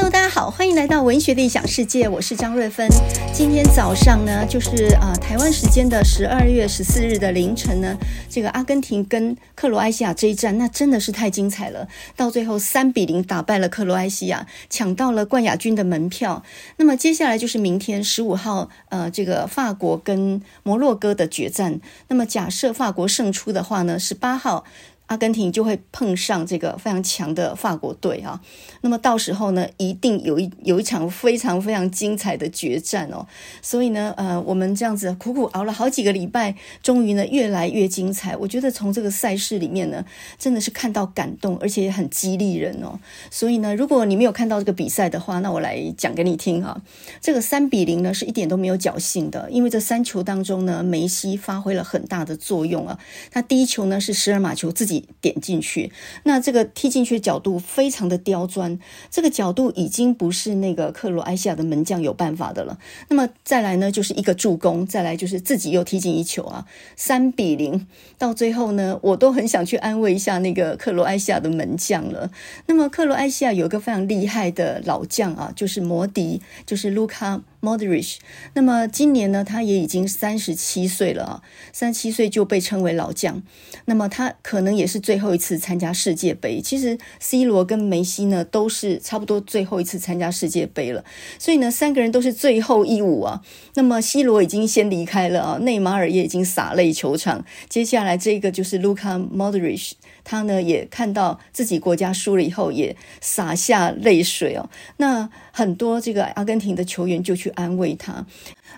Hello，大家好，欢迎来到文学的异想世界，我是张瑞芬。今天早上呢，就是啊、呃，台湾时间的十二月十四日的凌晨呢，这个阿根廷跟克罗埃西亚这一战，那真的是太精彩了。到最后三比零打败了克罗埃西亚，抢到了冠亚军的门票。那么接下来就是明天十五号，呃，这个法国跟摩洛哥的决战。那么假设法国胜出的话呢，十八号。阿根廷就会碰上这个非常强的法国队啊，那么到时候呢，一定有一有一场非常非常精彩的决战哦。所以呢，呃，我们这样子苦苦熬了好几个礼拜，终于呢越来越精彩。我觉得从这个赛事里面呢，真的是看到感动，而且也很激励人哦。所以呢，如果你没有看到这个比赛的话，那我来讲给你听哈。这个三比零呢是一点都没有侥幸的，因为这三球当中呢，梅西发挥了很大的作用啊。他第一球呢是十二码球自己。点进去，那这个踢进去的角度非常的刁钻，这个角度已经不是那个克罗埃西亚的门将有办法的了。那么再来呢，就是一个助攻，再来就是自己又踢进一球啊，三比零。到最后呢，我都很想去安慰一下那个克罗埃西亚的门将了。那么克罗埃西亚有一个非常厉害的老将啊，就是摩迪，就是卢卡。Modric，那么今年呢，他也已经三十七岁了啊，三十七岁就被称为老将。那么他可能也是最后一次参加世界杯。其实 C 罗跟梅西呢，都是差不多最后一次参加世界杯了。所以呢，三个人都是最后一舞啊。那么 C 罗已经先离开了啊，内马尔也已经洒泪球场。接下来这个就是 Luka Modric，他呢也看到自己国家输了以后，也洒下泪水哦。那很多这个阿根廷的球员就去。安慰他。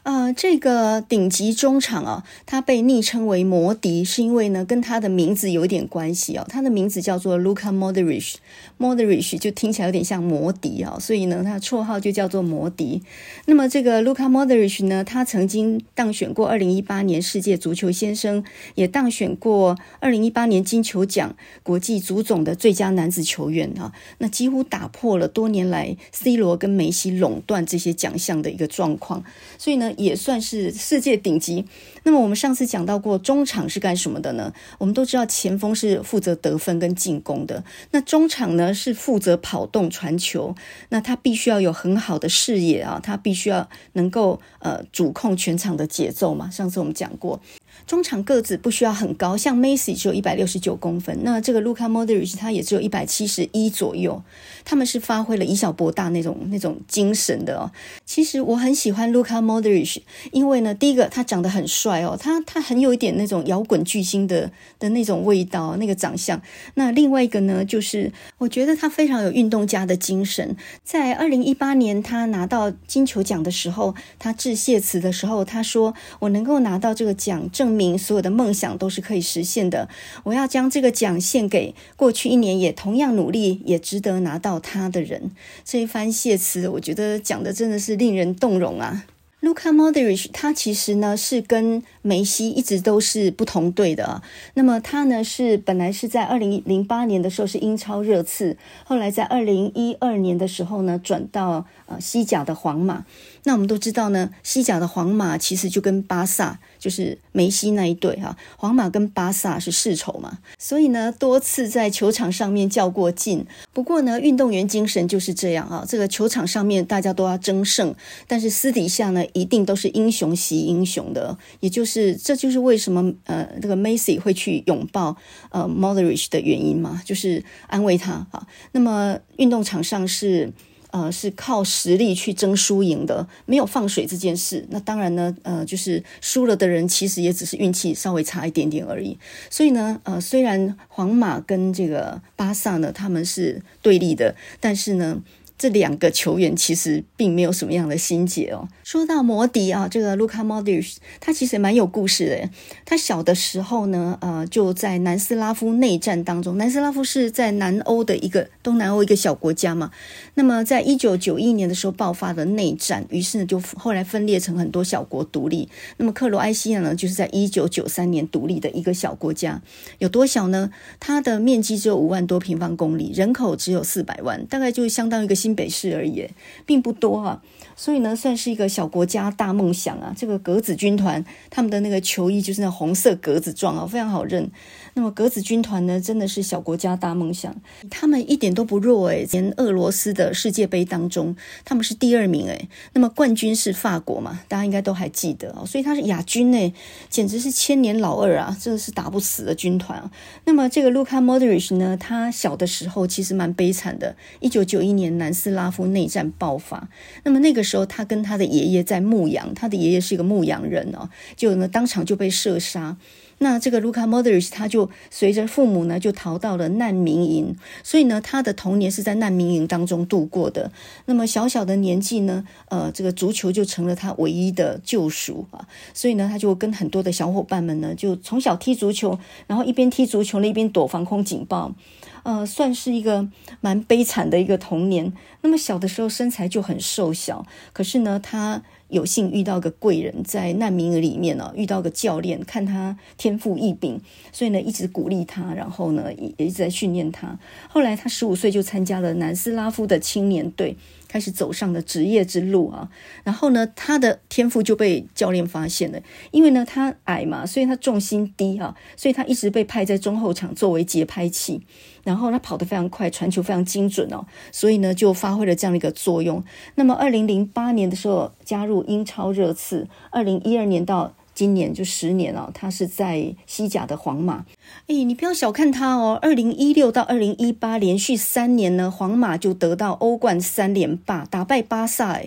呃，这个顶级中场啊，他被昵称为摩迪，是因为呢跟他的名字有点关系哦。他的名字叫做 Luka Modric，Modric 就听起来有点像摩迪啊，所以呢他绰号就叫做摩迪。那么这个 Luka Modric 呢，他曾经当选过二零一八年世界足球先生，也当选过二零一八年金球奖国际足总的最佳男子球员啊。那几乎打破了多年来 C 罗跟梅西垄断这些奖项的一个状况，所以呢。也算是世界顶级。那么我们上次讲到过，中场是干什么的呢？我们都知道前锋是负责得分跟进攻的，那中场呢是负责跑动传球。那他必须要有很好的视野啊，他必须要能够呃主控全场的节奏嘛。上次我们讲过。中场个子不需要很高，像 Macy 只有一百六十九公分，那这个卢卡莫德里奇他也只有一百七十一左右。他们是发挥了以小博大那种那种精神的哦。其实我很喜欢卢卡莫德里奇，因为呢，第一个他长得很帅哦，他他很有一点那种摇滚巨星的的那种味道，那个长相。那另外一个呢，就是我觉得他非常有运动家的精神。在二零一八年他拿到金球奖的时候，他致谢词的时候，他说：“我能够拿到这个奖证明所有的梦想都是可以实现的。我要将这个奖献给过去一年也同样努力也值得拿到它的人。这一番谢词，我觉得讲的真的是令人动容啊。Luka Modric 他其实呢是跟梅西一直都是不同队的。那么他呢是本来是在二零零八年的时候是英超热刺，后来在二零一二年的时候呢转到西甲的皇马。那我们都知道呢，西甲的皇马其实就跟巴萨就是梅西那一队哈，皇马跟巴萨是世仇嘛，所以呢多次在球场上面较过劲。不过呢，运动员精神就是这样啊，这个球场上面大家都要争胜，但是私底下呢。一定都是英雄惜英雄的，也就是这就是为什么呃这个梅西会去拥抱呃 Modric 的原因嘛，就是安慰他啊。那么运动场上是呃是靠实力去争输赢的，没有放水这件事。那当然呢，呃就是输了的人其实也只是运气稍微差一点点而已。所以呢，呃虽然皇马跟这个巴萨呢他们是对立的，但是呢。这两个球员其实并没有什么样的心结哦。说到摩迪啊，这个卢卡莫迪，他其实蛮有故事的。他小的时候呢，呃，就在南斯拉夫内战当中。南斯拉夫是在南欧的一个东南欧一个小国家嘛。那么，在一九九一年的时候爆发的内战，于是呢，就后来分裂成很多小国独立。那么，克罗埃西亚呢，就是在一九九三年独立的一个小国家。有多小呢？它的面积只有五万多平方公里，人口只有四百万，大概就相当于一个。新北市而已，并不多啊。所以呢，算是一个小国家大梦想啊。这个格子军团他们的那个球衣就是那红色格子状啊，非常好认。那么格子军团呢，真的是小国家大梦想，他们一点都不弱诶，连俄罗斯的世界杯当中，他们是第二名诶。那么冠军是法国嘛，大家应该都还记得哦。所以他是亚军诶，简直是千年老二啊，真的是打不死的军团啊。那么这个卢卡莫德里奇呢，他小的时候其实蛮悲惨的。一九九一年南斯拉夫内战爆发，那么那个时候他跟他的爷爷在牧羊，他的爷爷是一个牧羊人哦，就呢当场就被射杀。那这个卢卡莫德里奇他就随着父母呢，就逃到了难民营，所以呢，他的童年是在难民营当中度过的。那么小小的年纪呢，呃，这个足球就成了他唯一的救赎啊。所以呢，他就跟很多的小伙伴们呢，就从小踢足球，然后一边踢足球呢，一边躲防空警报，呃，算是一个蛮悲惨的一个童年。那么小的时候身材就很瘦小，可是呢，他。有幸遇到个贵人，在难民营里面呢，遇到个教练，看他天赋异禀，所以呢，一直鼓励他，然后呢，也一直在训练他。后来他十五岁就参加了南斯拉夫的青年队。开始走上了职业之路啊，然后呢，他的天赋就被教练发现了，因为呢，他矮嘛，所以他重心低啊，所以他一直被派在中后场作为节拍器，然后他跑得非常快，传球非常精准哦，所以呢，就发挥了这样的一个作用。那么，二零零八年的时候加入英超热刺，二零一二年到。今年就十年了，他是在西甲的皇马。你不要小看他哦，二零一六到二零一八连续三年呢，皇马就得到欧冠三连霸，打败巴萨。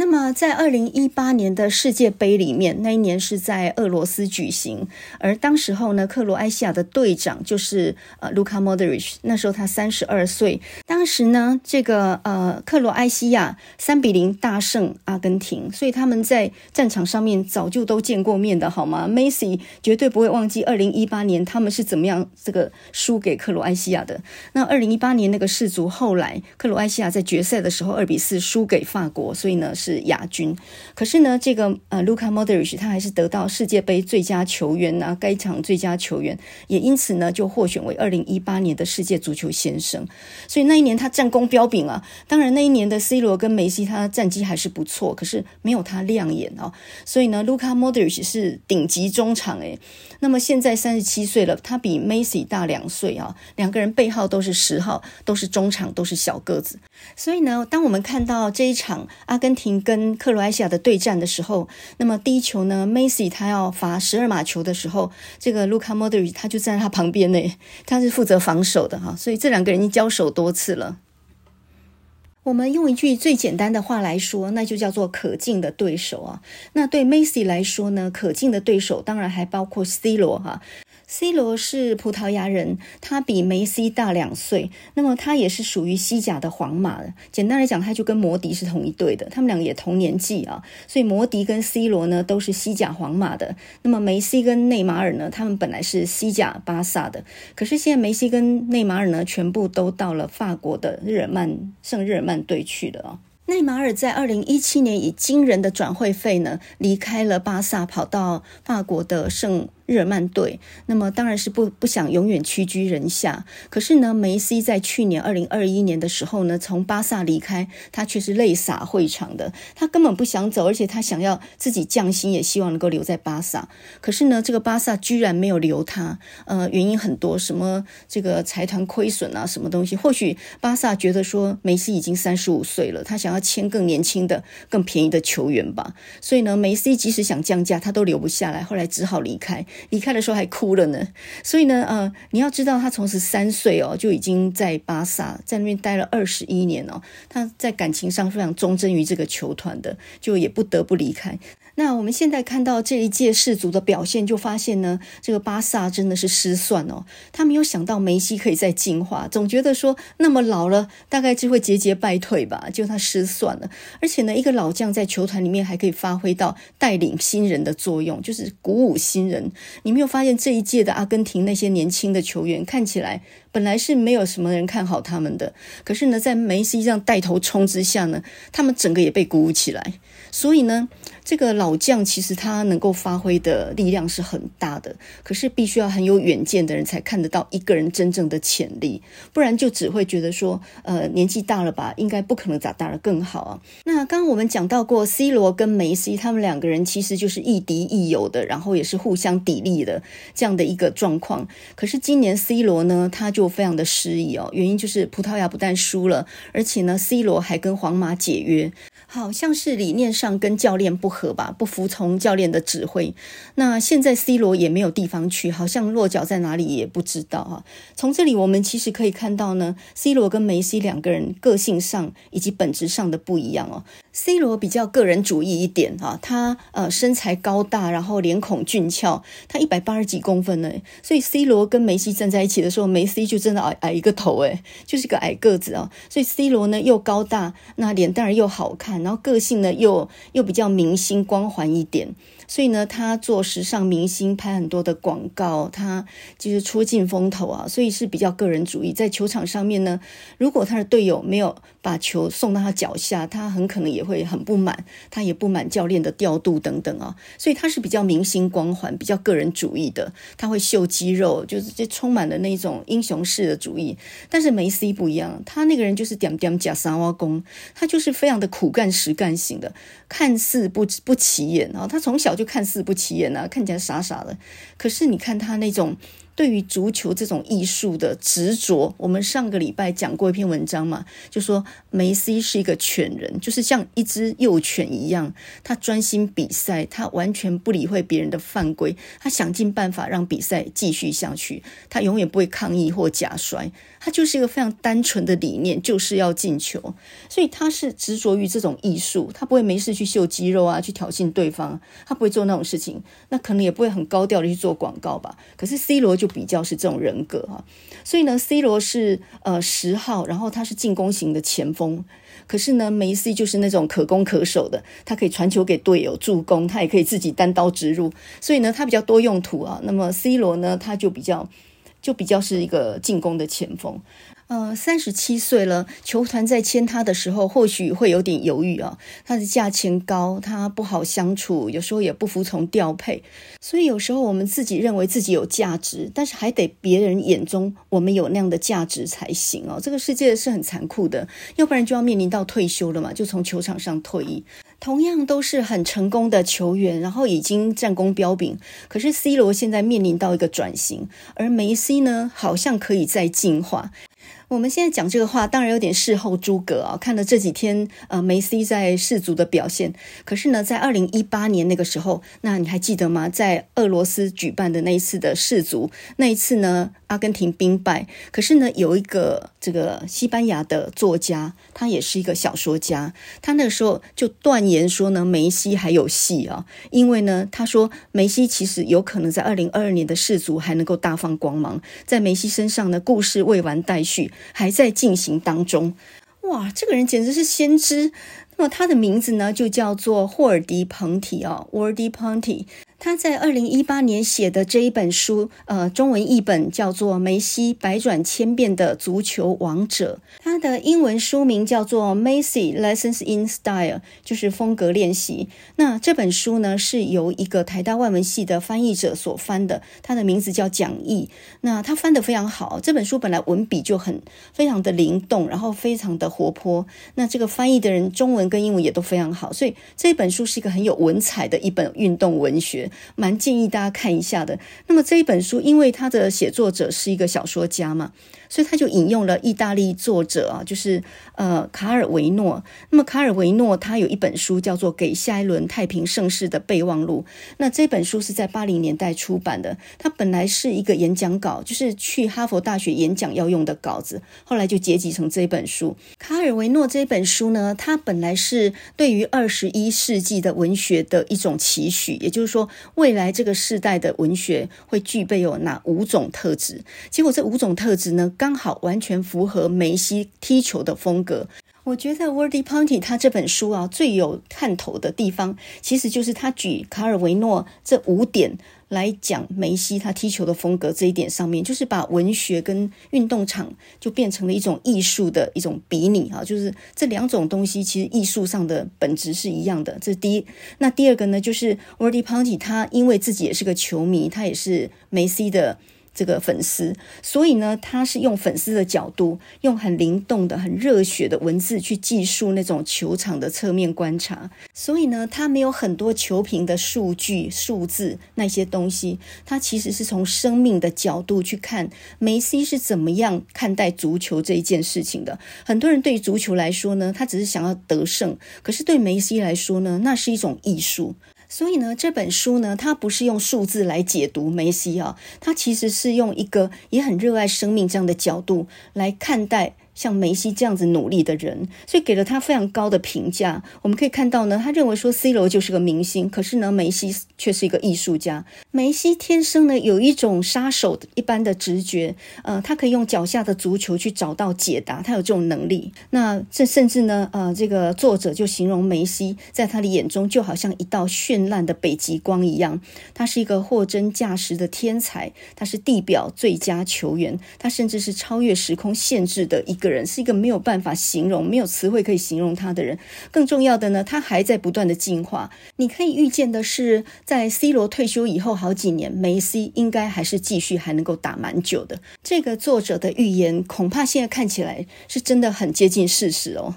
那么，在二零一八年的世界杯里面，那一年是在俄罗斯举行，而当时候呢，克罗埃西亚的队长就是呃卢卡莫德里奇，那时候他三十二岁。当时呢，这个呃克罗埃西亚三比零大胜阿根廷，所以他们在战场上面早就都见过面的好吗？梅西绝对不会忘记二零一八年他们是怎么样这个输给克罗埃西亚的。那二零一八年那个世足后来，克罗埃西亚在决赛的时候二比四输给法国，所以呢是。是亚军，可是呢，这个呃，卢卡莫德里奇他还是得到世界杯最佳球员呐、啊，该场最佳球员，也因此呢，就获选为二零一八年的世界足球先生。所以那一年他战功彪炳啊。当然那一年的 C 罗跟梅西他战绩还是不错，可是没有他亮眼哦。所以呢，卢卡莫德里奇是顶级中场诶。那么现在三十七岁了，他比梅西大两岁啊，两个人背号都是十号，都是中场，都是小个子。所以呢，当我们看到这一场阿根廷。跟克罗埃西亚的对战的时候，那么第一球呢，梅西他要罚十二码球的时候，这个卢卡莫德里他就站在他旁边呢，他是负责防守的哈，所以这两个人已经交手多次了。我们用一句最简单的话来说，那就叫做可敬的对手啊。那对梅西来说呢，可敬的对手当然还包括 C 罗哈。C 罗是葡萄牙人，他比梅西大两岁，那么他也是属于西甲的皇马的。简单来讲，他就跟摩迪是同一队的，他们两个也同年纪啊。所以摩迪跟 C 罗呢都是西甲皇马的。那么梅西跟内马尔呢，他们本来是西甲巴萨的，可是现在梅西跟内马尔呢，全部都到了法国的日耳曼圣日耳曼队去了啊。内马尔在二零一七年以惊人的转会费呢离开了巴萨，跑到法国的圣。日耳曼队，那么当然是不不想永远屈居人下。可是呢，梅西在去年二零二一年的时候呢，从巴萨离开，他却是泪洒会场的。他根本不想走，而且他想要自己降薪，也希望能够留在巴萨。可是呢，这个巴萨居然没有留他。呃，原因很多，什么这个财团亏损啊，什么东西？或许巴萨觉得说梅西已经三十五岁了，他想要签更年轻的、更便宜的球员吧。所以呢，梅西即使想降价，他都留不下来，后来只好离开。离开的时候还哭了呢，所以呢，呃，你要知道他从十三岁哦就已经在巴萨在那边待了二十一年哦，他在感情上非常忠贞于这个球团的，就也不得不离开。那我们现在看到这一届世足的表现，就发现呢，这个巴萨真的是失算哦。他没有想到梅西可以再进化，总觉得说那么老了，大概就会节节败退吧，就他失算了。而且呢，一个老将在球团里面还可以发挥到带领新人的作用，就是鼓舞新人。你没有发现这一届的阿根廷那些年轻的球员看起来本来是没有什么人看好他们的，可是呢，在梅西这样带头冲之下呢，他们整个也被鼓舞起来。所以呢，这个老将其实他能够发挥的力量是很大的，可是必须要很有远见的人才看得到一个人真正的潜力，不然就只会觉得说，呃，年纪大了吧，应该不可能咋打得更好啊。那刚刚我们讲到过，C 罗跟梅西他们两个人其实就是亦敌亦友的，然后也是互相砥砺的这样的一个状况。可是今年 C 罗呢，他就非常的失意哦，原因就是葡萄牙不但输了，而且呢，C 罗还跟皇马解约，好像是理念上跟教练不合吧，不服从教练的指挥。那现在 C 罗也没有地方去，好像落脚在哪里也不知道啊。从这里我们其实可以看到呢，C 罗跟梅西两个人个性上以及本质上的不一样哦。C 罗比较个人主义一点啊，他呃身材高大，然后脸孔俊俏，他一百八十几公分呢，所以 C 罗跟梅西站在一起的时候，梅西就真的矮矮一个头诶，就是个矮个子啊。所以 C 罗呢又高大，那脸蛋儿又好看，然后个性呢又又比较明星光环一点。所以呢，他做时尚明星，拍很多的广告，他就是出尽风头啊。所以是比较个人主义，在球场上面呢，如果他的队友没有把球送到他脚下，他很可能也会很不满，他也不满教练的调度等等啊。所以他是比较明星光环，比较个人主义的，他会秀肌肉，就是这充满了那种英雄式的主义。但是梅西不一样，他那个人就是点点假三挖工，他就是非常的苦干实干型的，看似不不起眼啊。他从小。就看似不起眼啊，看起来傻傻的。可是你看他那种对于足球这种艺术的执着，我们上个礼拜讲过一篇文章嘛，就说梅西是一个犬人，就是像一只幼犬一样，他专心比赛，他完全不理会别人的犯规，他想尽办法让比赛继续下去，他永远不会抗议或假摔。他就是一个非常单纯的理念，就是要进球，所以他是执着于这种艺术，他不会没事去秀肌肉啊，去挑衅对方，他不会做那种事情，那可能也不会很高调的去做广告吧。可是 C 罗就比较是这种人格哈，所以呢，C 罗是呃十号，然后他是进攻型的前锋，可是呢，梅西就是那种可攻可守的，他可以传球给队友助攻，他也可以自己单刀直入，所以呢，他比较多用途啊。那么 C 罗呢，他就比较。就比较是一个进攻的前锋，呃，三十七岁了，球团在签他的时候或许会有点犹豫啊。他的价钱高，他不好相处，有时候也不服从调配，所以有时候我们自己认为自己有价值，但是还得别人眼中我们有那样的价值才行哦。这个世界是很残酷的，要不然就要面临到退休了嘛，就从球场上退役。同样都是很成功的球员，然后已经战功彪炳。可是 C 罗现在面临到一个转型，而梅西呢，好像可以再进化。我们现在讲这个话，当然有点事后诸葛啊。看了这几天，呃，梅西在世足的表现。可是呢，在二零一八年那个时候，那你还记得吗？在俄罗斯举办的那一次的世足，那一次呢，阿根廷兵败。可是呢，有一个这个西班牙的作家，他也是一个小说家，他那个时候就断言说呢，梅西还有戏啊。因为呢，他说梅西其实有可能在二零二二年的世足还能够大放光芒。在梅西身上呢，故事未完待续。还在进行当中，哇，这个人简直是先知。那么他的名字呢，就叫做霍尔迪彭提哦，沃尔迪彭提。他在二零一八年写的这一本书，呃，中文译本叫做《梅西百转千变的足球王者》，他的英文书名叫做《Messi Lessons in Style》，就是风格练习。那这本书呢，是由一个台大外文系的翻译者所翻的，他的名字叫蒋毅。那他翻得非常好，这本书本来文笔就很非常的灵动，然后非常的活泼。那这个翻译的人中文跟英文也都非常好，所以这本书是一个很有文采的一本运动文学。蛮建议大家看一下的。那么这一本书，因为它的写作者是一个小说家嘛。所以他就引用了意大利作者啊，就是呃卡尔维诺。那么卡尔维诺他有一本书叫做《给下一轮太平盛世的备忘录》。那这本书是在八零年代出版的。他本来是一个演讲稿，就是去哈佛大学演讲要用的稿子，后来就结集成这本书。卡尔维诺这本书呢，他本来是对于二十一世纪的文学的一种期许，也就是说，未来这个世代的文学会具备有哪五种特质？结果这五种特质呢？刚好完全符合梅西踢球的风格。我觉得 Wordy Ponty 他这本书啊，最有看头的地方，其实就是他举卡尔维诺这五点来讲梅西他踢球的风格这一点上面，就是把文学跟运动场就变成了一种艺术的一种比拟啊，就是这两种东西其实艺术上的本质是一样的。这是第一。那第二个呢，就是 Wordy Ponty 他因为自己也是个球迷，他也是梅西的。这个粉丝，所以呢，他是用粉丝的角度，用很灵动的、很热血的文字去记述那种球场的侧面观察。所以呢，他没有很多球评的数据、数字那些东西，他其实是从生命的角度去看梅西是怎么样看待足球这一件事情的。很多人对于足球来说呢，他只是想要得胜，可是对梅西来说呢，那是一种艺术。所以呢，这本书呢，它不是用数字来解读梅西啊，它其实是用一个也很热爱生命这样的角度来看待。像梅西这样子努力的人，所以给了他非常高的评价。我们可以看到呢，他认为说 C 罗就是个明星，可是呢，梅西却是一个艺术家。梅西天生呢有一种杀手一般的直觉，呃，他可以用脚下的足球去找到解答，他有这种能力。那这甚至呢，呃，这个作者就形容梅西在他的眼中就好像一道绚烂的北极光一样，他是一个货真价实的天才，他是地表最佳球员，他甚至是超越时空限制的一个。人是一个没有办法形容、没有词汇可以形容他的人。更重要的呢，他还在不断的进化。你可以预见的是，在 C 罗退休以后好几年，梅西应该还是继续还能够打蛮久的。这个作者的预言，恐怕现在看起来是真的很接近事实哦。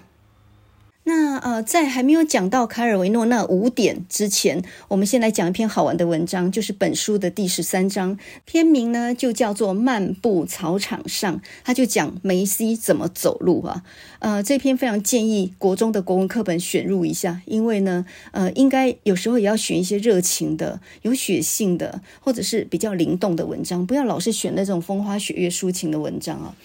那呃，在还没有讲到卡尔维诺那五点之前，我们先来讲一篇好玩的文章，就是本书的第十三章，篇名呢就叫做《漫步草场上》，他就讲梅西怎么走路啊。呃，这篇非常建议国中的国文课本选入一下，因为呢，呃，应该有时候也要选一些热情的、有血性的，或者是比较灵动的文章，不要老是选那种风花雪月抒情的文章啊。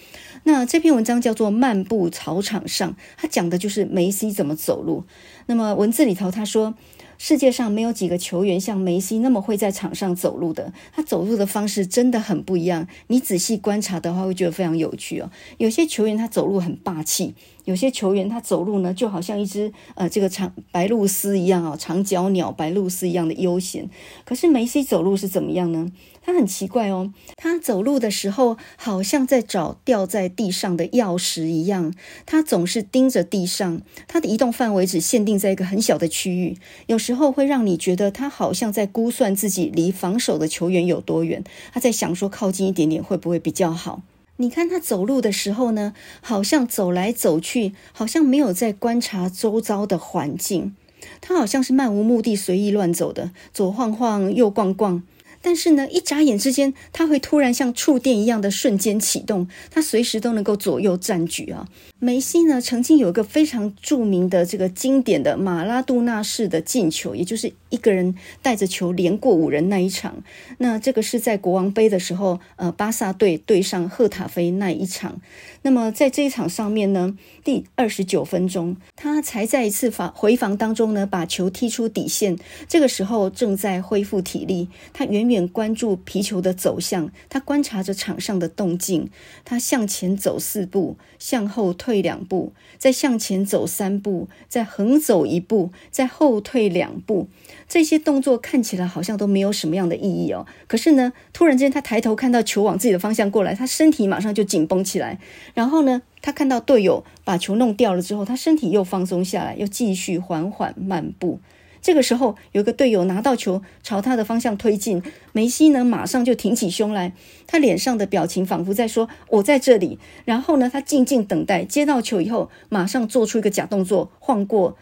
那这篇文章叫做《漫步草场上》，它讲的就是梅西怎么走路。那么文字里头他说，世界上没有几个球员像梅西那么会在场上走路的，他走路的方式真的很不一样。你仔细观察的话，会觉得非常有趣哦。有些球员他走路很霸气。有些球员他走路呢，就好像一只呃这个长白鹭鸶一样啊，长脚鸟白鹭鸶一样的悠闲。可是梅西走路是怎么样呢？他很奇怪哦，他走路的时候好像在找掉在地上的钥匙一样，他总是盯着地上，他的移动范围只限定在一个很小的区域，有时候会让你觉得他好像在估算自己离防守的球员有多远，他在想说靠近一点点会不会比较好。你看他走路的时候呢，好像走来走去，好像没有在观察周遭的环境，他好像是漫无目的、随意乱走的，左晃晃，右逛逛。但是呢，一眨眼之间，他会突然像触电一样的瞬间启动，他随时都能够左右战局啊。梅西呢，曾经有一个非常著名的这个经典的马拉杜纳式的进球，也就是一个人带着球连过五人那一场。那这个是在国王杯的时候，呃，巴萨队对上赫塔菲那一场。那么在这一场上面呢，第二十九分钟，他才在一次防回防当中呢，把球踢出底线。这个时候正在恢复体力，他远远关注皮球的走向，他观察着场上的动静。他向前走四步，向后退两步，再向前走三步，再横走一步，再后退两步。这些动作看起来好像都没有什么样的意义哦。可是呢，突然间他抬头看到球往自己的方向过来，他身体马上就紧绷起来。然后呢，他看到队友把球弄掉了之后，他身体又放松下来，又继续缓缓漫步。这个时候，有个队友拿到球朝他的方向推进，梅西呢马上就挺起胸来，他脸上的表情仿佛在说：“我在这里。”然后呢，他静静等待，接到球以后，马上做出一个假动作，晃过。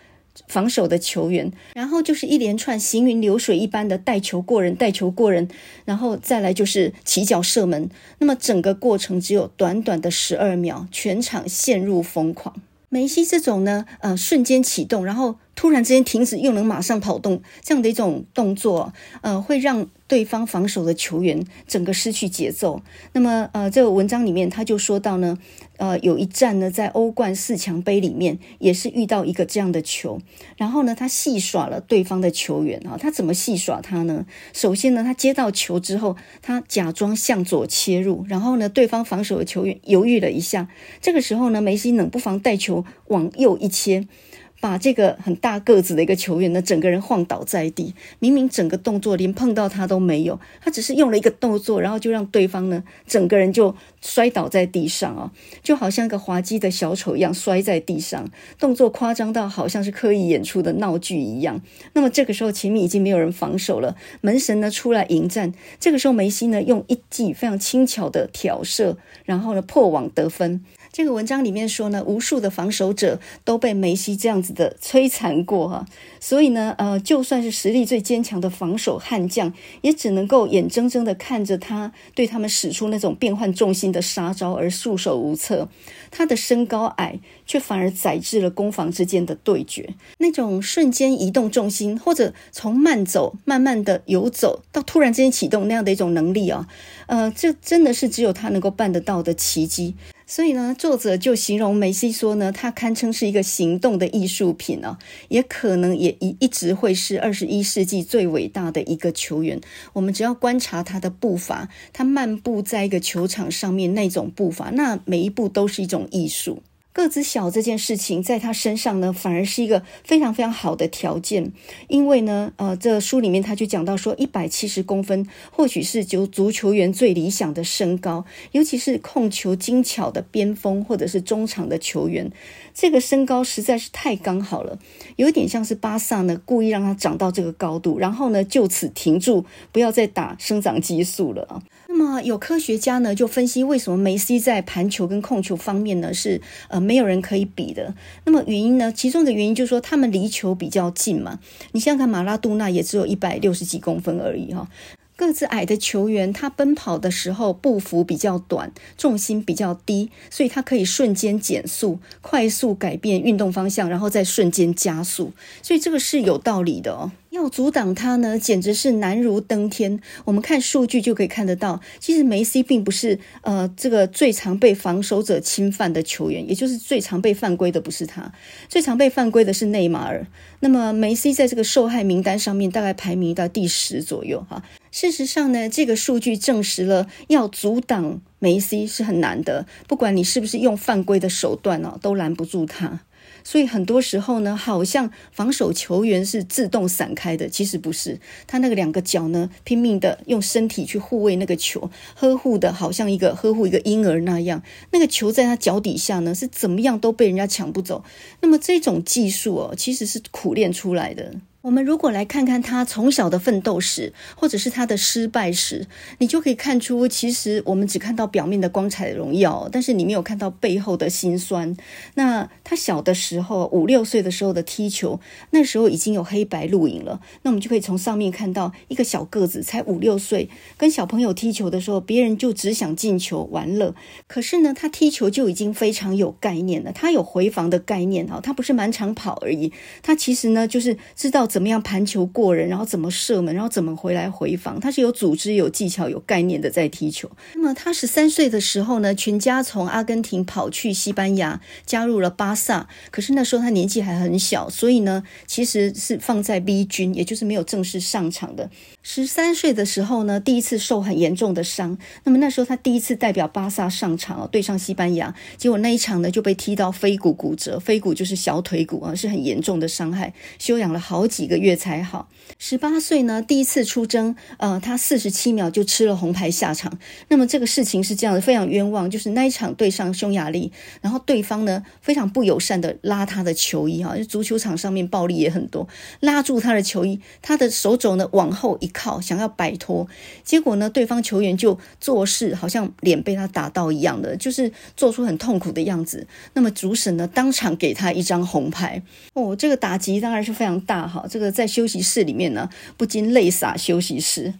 防守的球员，然后就是一连串行云流水一般的带球过人，带球过人，然后再来就是起脚射门。那么整个过程只有短短的十二秒，全场陷入疯狂。梅西这种呢，呃，瞬间启动，然后突然之间停止，又能马上跑动，这样的一种动作，呃，会让对方防守的球员整个失去节奏。那么，呃，这个文章里面他就说到呢，呃，有一战呢，在欧冠四强杯里面也是遇到一个这样的球，然后呢，他戏耍了对方的球员啊，他怎么戏耍他呢？首先呢，他接到球之后，他假装向左切入，然后呢，对方防守的球员犹豫了一下，这个时候呢，梅西冷不防带球往右一切。把这个很大个子的一个球员呢，整个人晃倒在地。明明整个动作连碰到他都没有，他只是用了一个动作，然后就让对方呢，整个人就摔倒在地上啊，就好像一个滑稽的小丑一样摔在地上，动作夸张到好像是刻意演出的闹剧一样。那么这个时候前面已经没有人防守了，门神呢出来迎战。这个时候梅西呢用一记非常轻巧的挑射，然后呢破网得分。这个文章里面说呢，无数的防守者都被梅西这样子的摧残过哈，所以呢，呃，就算是实力最坚强的防守悍将，也只能够眼睁睁的看着他对他们使出那种变换重心的杀招而束手无策。他的身高矮，却反而载制了攻防之间的对决。那种瞬间移动重心，或者从慢走慢慢的游走到突然之间启动那样的一种能力啊，呃，这真的是只有他能够办得到的奇迹。所以呢，作者就形容梅西说呢，他堪称是一个行动的艺术品哦，也可能也一一直会是二十一世纪最伟大的一个球员。我们只要观察他的步伐，他漫步在一个球场上面那种步伐，那每一步都是一种艺术。个子小这件事情，在他身上呢，反而是一个非常非常好的条件，因为呢，呃，这书里面他就讲到说，一百七十公分或许是就足球员最理想的身高，尤其是控球精巧的边锋或者是中场的球员，这个身高实在是太刚好了，有点像是巴萨呢故意让他长到这个高度，然后呢就此停住，不要再打生长激素了啊。那么有科学家呢就分析为什么梅西在盘球跟控球方面呢是呃没有人可以比的。那么原因呢，其中的原因就是说他们离球比较近嘛。你想想看，马拉杜纳也只有一百六十几公分而已哈。个子矮的球员，他奔跑的时候步幅比较短，重心比较低，所以他可以瞬间减速，快速改变运动方向，然后再瞬间加速。所以这个是有道理的哦。要阻挡他呢，简直是难如登天。我们看数据就可以看得到，其实梅西并不是呃这个最常被防守者侵犯的球员，也就是最常被犯规的不是他，最常被犯规的是内马尔。那么梅西在这个受害名单上面大概排名到第十左右哈。事实上呢，这个数据证实了要阻挡梅西是很难的，不管你是不是用犯规的手段哦，都拦不住他。所以很多时候呢，好像防守球员是自动散开的，其实不是。他那个两个脚呢，拼命的用身体去护卫那个球，呵护的好像一个呵护一个婴儿那样。那个球在他脚底下呢，是怎么样都被人家抢不走。那么这种技术哦，其实是苦练出来的。我们如果来看看他从小的奋斗史，或者是他的失败史，你就可以看出，其实我们只看到表面的光彩荣耀，但是你没有看到背后的辛酸。那他小的时候，五六岁的时候的踢球，那时候已经有黑白录影了。那我们就可以从上面看到一个小个子，才五六岁，跟小朋友踢球的时候，别人就只想进球玩乐。可是呢，他踢球就已经非常有概念了，他有回防的概念哈，他不是满场跑而已，他其实呢就是知道。怎么样盘球过人，然后怎么射门，然后怎么回来回防，他是有组织、有技巧、有概念的在踢球。那么他十三岁的时候呢，全家从阿根廷跑去西班牙，加入了巴萨。可是那时候他年纪还很小，所以呢，其实是放在 B 军，也就是没有正式上场的。十三岁的时候呢，第一次受很严重的伤。那么那时候他第一次代表巴萨上场哦，对上西班牙，结果那一场呢就被踢到腓骨骨折，腓骨就是小腿骨啊，是很严重的伤害，休养了好几。个月才好。十八岁呢，第一次出征，呃，他四十七秒就吃了红牌下场。那么这个事情是这样的，非常冤枉。就是那一场对上匈牙利，然后对方呢非常不友善的拉他的球衣哈，就足球场上面暴力也很多，拉住他的球衣，他的手肘呢往后一靠，想要摆脱，结果呢对方球员就做事好像脸被他打到一样的，就是做出很痛苦的样子。那么主审呢当场给他一张红牌。哦，这个打击当然是非常大哈。这个在休息室里面呢，不禁泪洒休息室。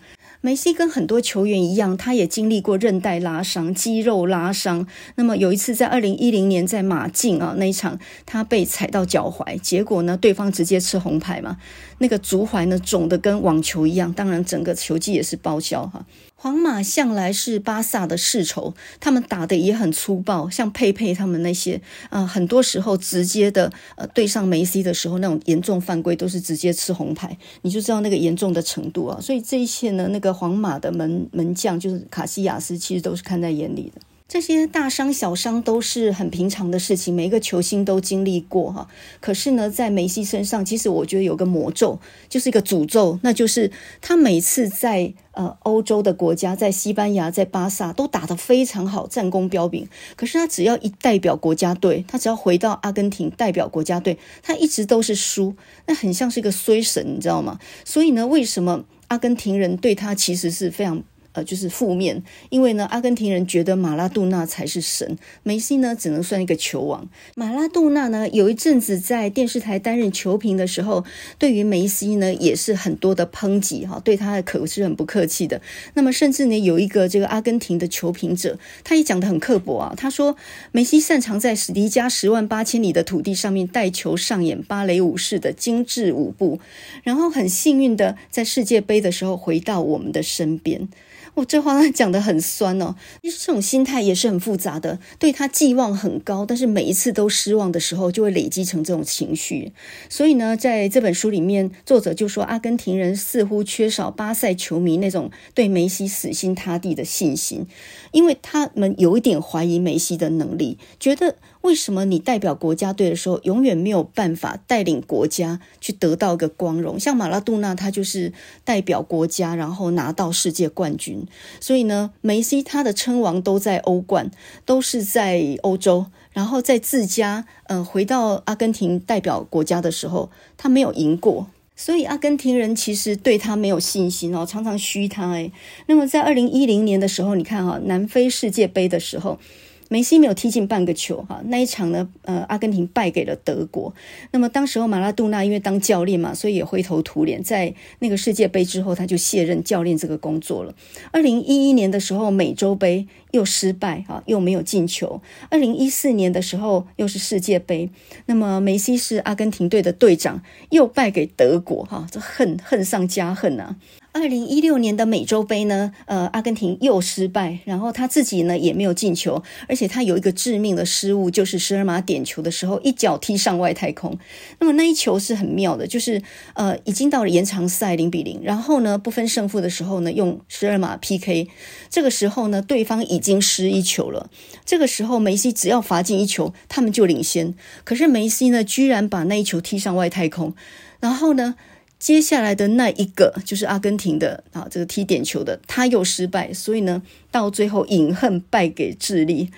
梅西跟很多球员一样，他也经历过韧带拉伤、肌肉拉伤。那么有一次在二零一零年在马竞啊那一场，他被踩到脚踝，结果呢对方直接吃红牌嘛，那个足踝呢肿的跟网球一样，当然整个球技也是报销哈。皇马向来是巴萨的世仇，他们打的也很粗暴，像佩佩他们那些，呃，很多时候直接的，呃，对上梅西的时候，那种严重犯规都是直接吃红牌，你就知道那个严重的程度啊。所以这一切呢，那个皇马的门门将就是卡西亚斯，其实都是看在眼里的。这些大伤小伤都是很平常的事情，每一个球星都经历过哈。可是呢，在梅西身上，其实我觉得有个魔咒，就是一个诅咒，那就是他每次在呃欧洲的国家，在西班牙、在巴萨都打得非常好，战功彪炳。可是他只要一代表国家队，他只要回到阿根廷代表国家队，他一直都是输，那很像是一个衰神，你知道吗？所以呢，为什么阿根廷人对他其实是非常。呃，就是负面，因为呢，阿根廷人觉得马拉杜纳才是神，梅西呢只能算一个球王。马拉杜纳呢有一阵子在电视台担任球评的时候，对于梅西呢也是很多的抨击哈，对他可是很不客气的。那么甚至呢有一个这个阿根廷的球评者，他也讲得很刻薄啊，他说梅西擅长在史迪加十万八千里的土地上面带球上演芭蕾舞式的精致舞步，然后很幸运的在世界杯的时候回到我们的身边。我、哦、这话讲得很酸哦，其实这种心态也是很复杂的。对他寄望很高，但是每一次都失望的时候，就会累积成这种情绪。所以呢，在这本书里面，作者就说，阿根廷人似乎缺少巴塞球迷那种对梅西死心塌地的信心，因为他们有一点怀疑梅西的能力，觉得。为什么你代表国家队的时候，永远没有办法带领国家去得到一个光荣？像马拉杜纳，他就是代表国家，然后拿到世界冠军。所以呢，梅西他的称王都在欧冠，都是在欧洲，然后在自家，嗯、呃，回到阿根廷代表国家的时候，他没有赢过。所以阿根廷人其实对他没有信心哦，常常嘘他。诶，那么在二零一零年的时候，你看哈，南非世界杯的时候。梅西没有踢进半个球，哈，那一场呢，呃，阿根廷败给了德国。那么当时候马拉杜纳因为当教练嘛，所以也灰头土脸。在那个世界杯之后，他就卸任教练这个工作了。二零一一年的时候，美洲杯又失败，哈，又没有进球。二零一四年的时候，又是世界杯，那么梅西是阿根廷队的队长，又败给德国，哈，这恨恨上加恨啊。二零一六年的美洲杯呢，呃，阿根廷又失败，然后他自己呢也没有进球，而且他有一个致命的失误，就是十二码点球的时候一脚踢上外太空。那么那一球是很妙的，就是呃已经到了延长赛零比零，然后呢不分胜负的时候呢用十二码 PK，这个时候呢对方已经失一球了，这个时候梅西只要罚进一球，他们就领先。可是梅西呢居然把那一球踢上外太空，然后呢，接下来的那一个就是阿根廷的啊，这个踢点球的他又失败，所以呢，到最后饮恨败给智利。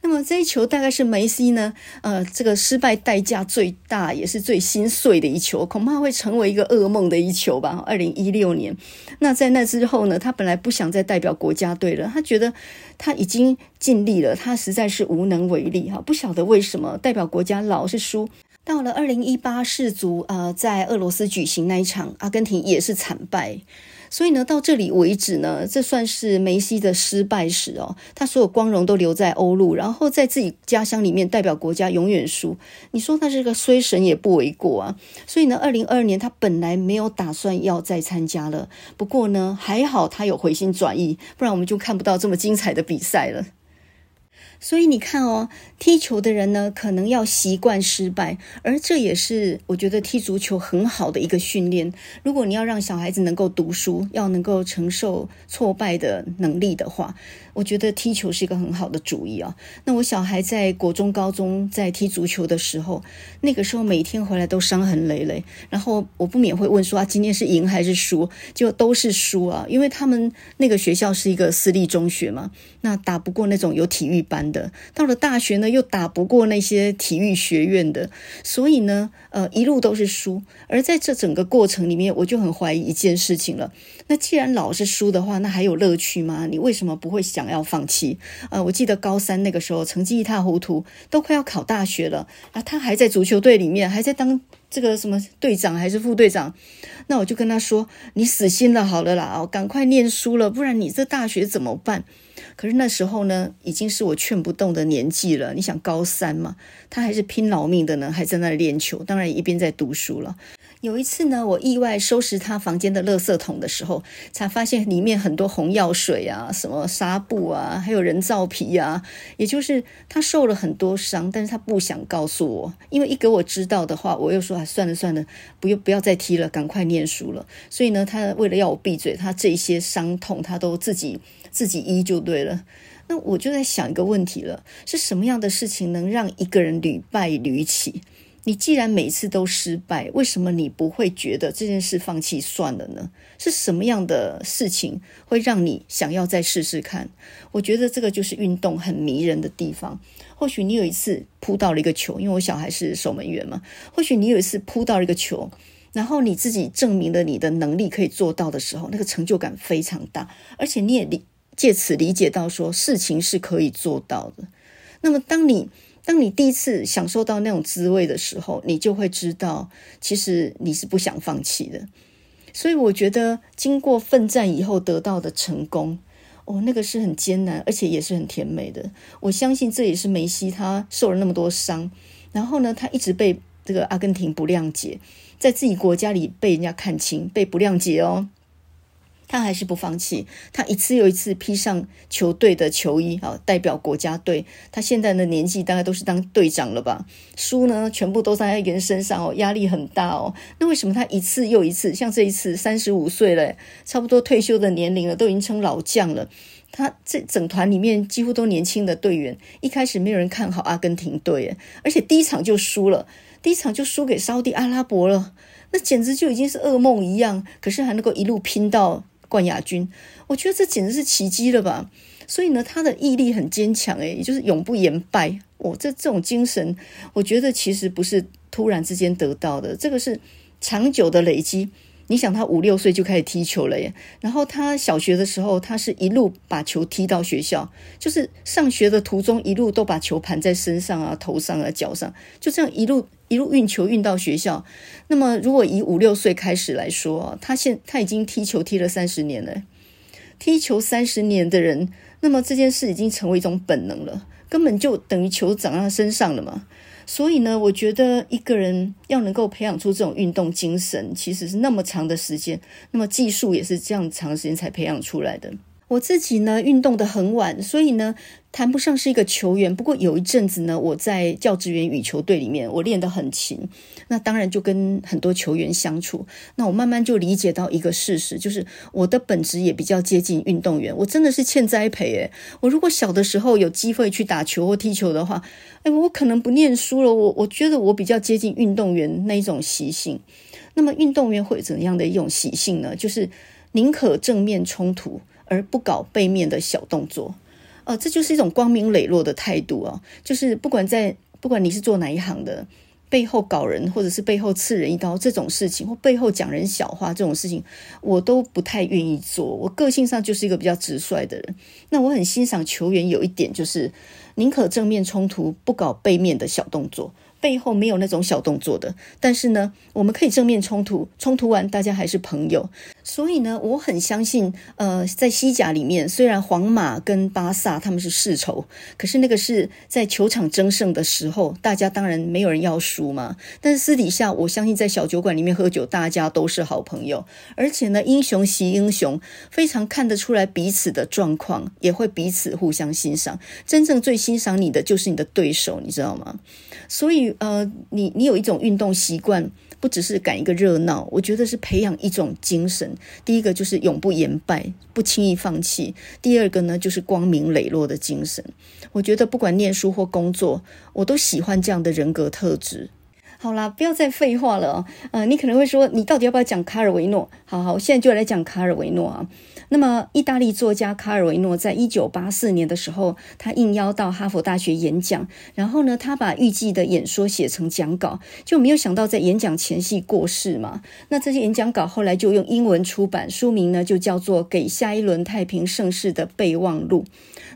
那么这一球大概是梅西呢，呃，这个失败代价最大也是最心碎的一球，恐怕会成为一个噩梦的一球吧。二零一六年，那在那之后呢，他本来不想再代表国家队了，他觉得他已经尽力了，他实在是无能为力哈，不晓得为什么代表国家老是输。到了二零一八世足，呃，在俄罗斯举行那一场，阿根廷也是惨败。所以呢，到这里为止呢，这算是梅西的失败史哦。他所有光荣都留在欧陆，然后在自己家乡里面代表国家永远输。你说他是个衰神也不为过啊。所以呢，二零二二年他本来没有打算要再参加了。不过呢，还好他有回心转意，不然我们就看不到这么精彩的比赛了。所以你看哦，踢球的人呢，可能要习惯失败，而这也是我觉得踢足球很好的一个训练。如果你要让小孩子能够读书，要能够承受挫败的能力的话，我觉得踢球是一个很好的主意啊。那我小孩在国中、高中在踢足球的时候，那个时候每天回来都伤痕累累，然后我不免会问说啊，今天是赢还是输？就都是输啊，因为他们那个学校是一个私立中学嘛，那打不过那种有体育班的。到了大学呢，又打不过那些体育学院的，所以呢，呃，一路都是输。而在这整个过程里面，我就很怀疑一件事情了。那既然老是输的话，那还有乐趣吗？你为什么不会想要放弃？呃，我记得高三那个时候，成绩一塌糊涂，都快要考大学了啊，他还在足球队里面，还在当。这个什么队长还是副队长？那我就跟他说：“你死心了好了啦，哦，赶快念书了，不然你这大学怎么办？”可是那时候呢，已经是我劝不动的年纪了。你想高三嘛，他还是拼老命的呢，还在那练球，当然一边在读书了。有一次呢，我意外收拾他房间的垃圾桶的时候，才发现里面很多红药水啊，什么纱布啊，还有人造皮啊。也就是他受了很多伤，但是他不想告诉我，因为一给我知道的话，我又说啊，算了算了，不用不要再提了，赶快念书了。所以呢，他为了要我闭嘴，他这些伤痛他都自己自己医就对了。那我就在想一个问题了，是什么样的事情能让一个人屡败屡起？你既然每次都失败，为什么你不会觉得这件事放弃算了呢？是什么样的事情会让你想要再试试看？我觉得这个就是运动很迷人的地方。或许你有一次扑到了一个球，因为我小孩是守门员嘛。或许你有一次扑到了一个球，然后你自己证明了你的能力可以做到的时候，那个成就感非常大，而且你也理借此理解到说事情是可以做到的。那么当你当你第一次享受到那种滋味的时候，你就会知道，其实你是不想放弃的。所以我觉得，经过奋战以后得到的成功，哦，那个是很艰难，而且也是很甜美的。我相信这也是梅西他受了那么多伤，然后呢，他一直被这个阿根廷不谅解，在自己国家里被人家看轻，被不谅解哦。他还是不放弃，他一次又一次披上球队的球衣，啊，代表国家队。他现在的年纪大概都是当队长了吧？书呢，全部都在一个人身上哦，压力很大哦。那为什么他一次又一次，像这一次三十五岁了，差不多退休的年龄了，都已经成老将了。他这整团里面几乎都年轻的队员，一开始没有人看好阿根廷队，而且第一场就输了，第一场就输给沙地阿拉伯了，那简直就已经是噩梦一样。可是还能够一路拼到。冠亚军，我觉得这简直是奇迹了吧！所以呢，他的毅力很坚强，诶，也就是永不言败。哦，这这种精神，我觉得其实不是突然之间得到的，这个是长久的累积。你想他五六岁就开始踢球了耶，然后他小学的时候，他是一路把球踢到学校，就是上学的途中一路都把球盘在身上啊、头上啊、脚上，就这样一路一路运球运到学校。那么如果以五六岁开始来说，他现他已经踢球踢了三十年了，踢球三十年的人，那么这件事已经成为一种本能了，根本就等于球长在他身上了嘛。所以呢，我觉得一个人要能够培养出这种运动精神，其实是那么长的时间，那么技术也是这样长时间才培养出来的。我自己呢，运动得很晚，所以呢，谈不上是一个球员。不过有一阵子呢，我在教职员羽球队里面，我练得很勤。那当然就跟很多球员相处。那我慢慢就理解到一个事实，就是我的本质也比较接近运动员。我真的是欠栽培诶，我如果小的时候有机会去打球或踢球的话，哎，我可能不念书了。我我觉得我比较接近运动员那一种习性。那么运动员会怎样的一种习性呢？就是宁可正面冲突。而不搞背面的小动作，呃，这就是一种光明磊落的态度啊！就是不管在不管你是做哪一行的，背后搞人或者是背后刺人一刀这种事情，或背后讲人小话这种事情，我都不太愿意做。我个性上就是一个比较直率的人。那我很欣赏球员有一点，就是宁可正面冲突，不搞背面的小动作。背后没有那种小动作的，但是呢，我们可以正面冲突，冲突完大家还是朋友。所以呢，我很相信，呃，在西甲里面，虽然皇马跟巴萨他们是世仇，可是那个是在球场争胜的时候，大家当然没有人要输嘛。但是私底下，我相信在小酒馆里面喝酒，大家都是好朋友。而且呢，英雄惜英雄，非常看得出来彼此的状况，也会彼此互相欣赏。真正最欣赏你的就是你的对手，你知道吗？所以。呃，你你有一种运动习惯，不只是赶一个热闹，我觉得是培养一种精神。第一个就是永不言败，不轻易放弃；第二个呢，就是光明磊落的精神。我觉得不管念书或工作，我都喜欢这样的人格特质。好啦，不要再废话了啊！呃，你可能会说，你到底要不要讲卡尔维诺？好好，我现在就来讲卡尔维诺啊。那么，意大利作家卡尔维诺在一九八四年的时候，他应邀到哈佛大学演讲，然后呢，他把预计的演说写成讲稿，就没有想到在演讲前夕过世嘛。那这些演讲稿后来就用英文出版，书名呢就叫做《给下一轮太平盛世的备忘录》。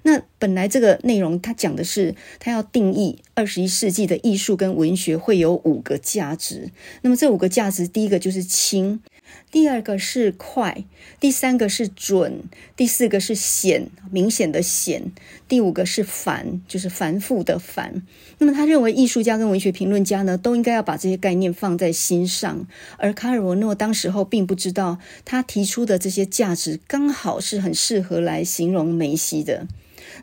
那本来这个内容他讲的是他要定义二十一世纪的艺术跟文学会有五个价值。那么这五个价值，第一个就是轻。第二个是快，第三个是准，第四个是显，明显的显，第五个是繁，就是繁复的繁。那么他认为艺术家跟文学评论家呢，都应该要把这些概念放在心上。而卡尔维诺当时候并不知道，他提出的这些价值刚好是很适合来形容梅西的。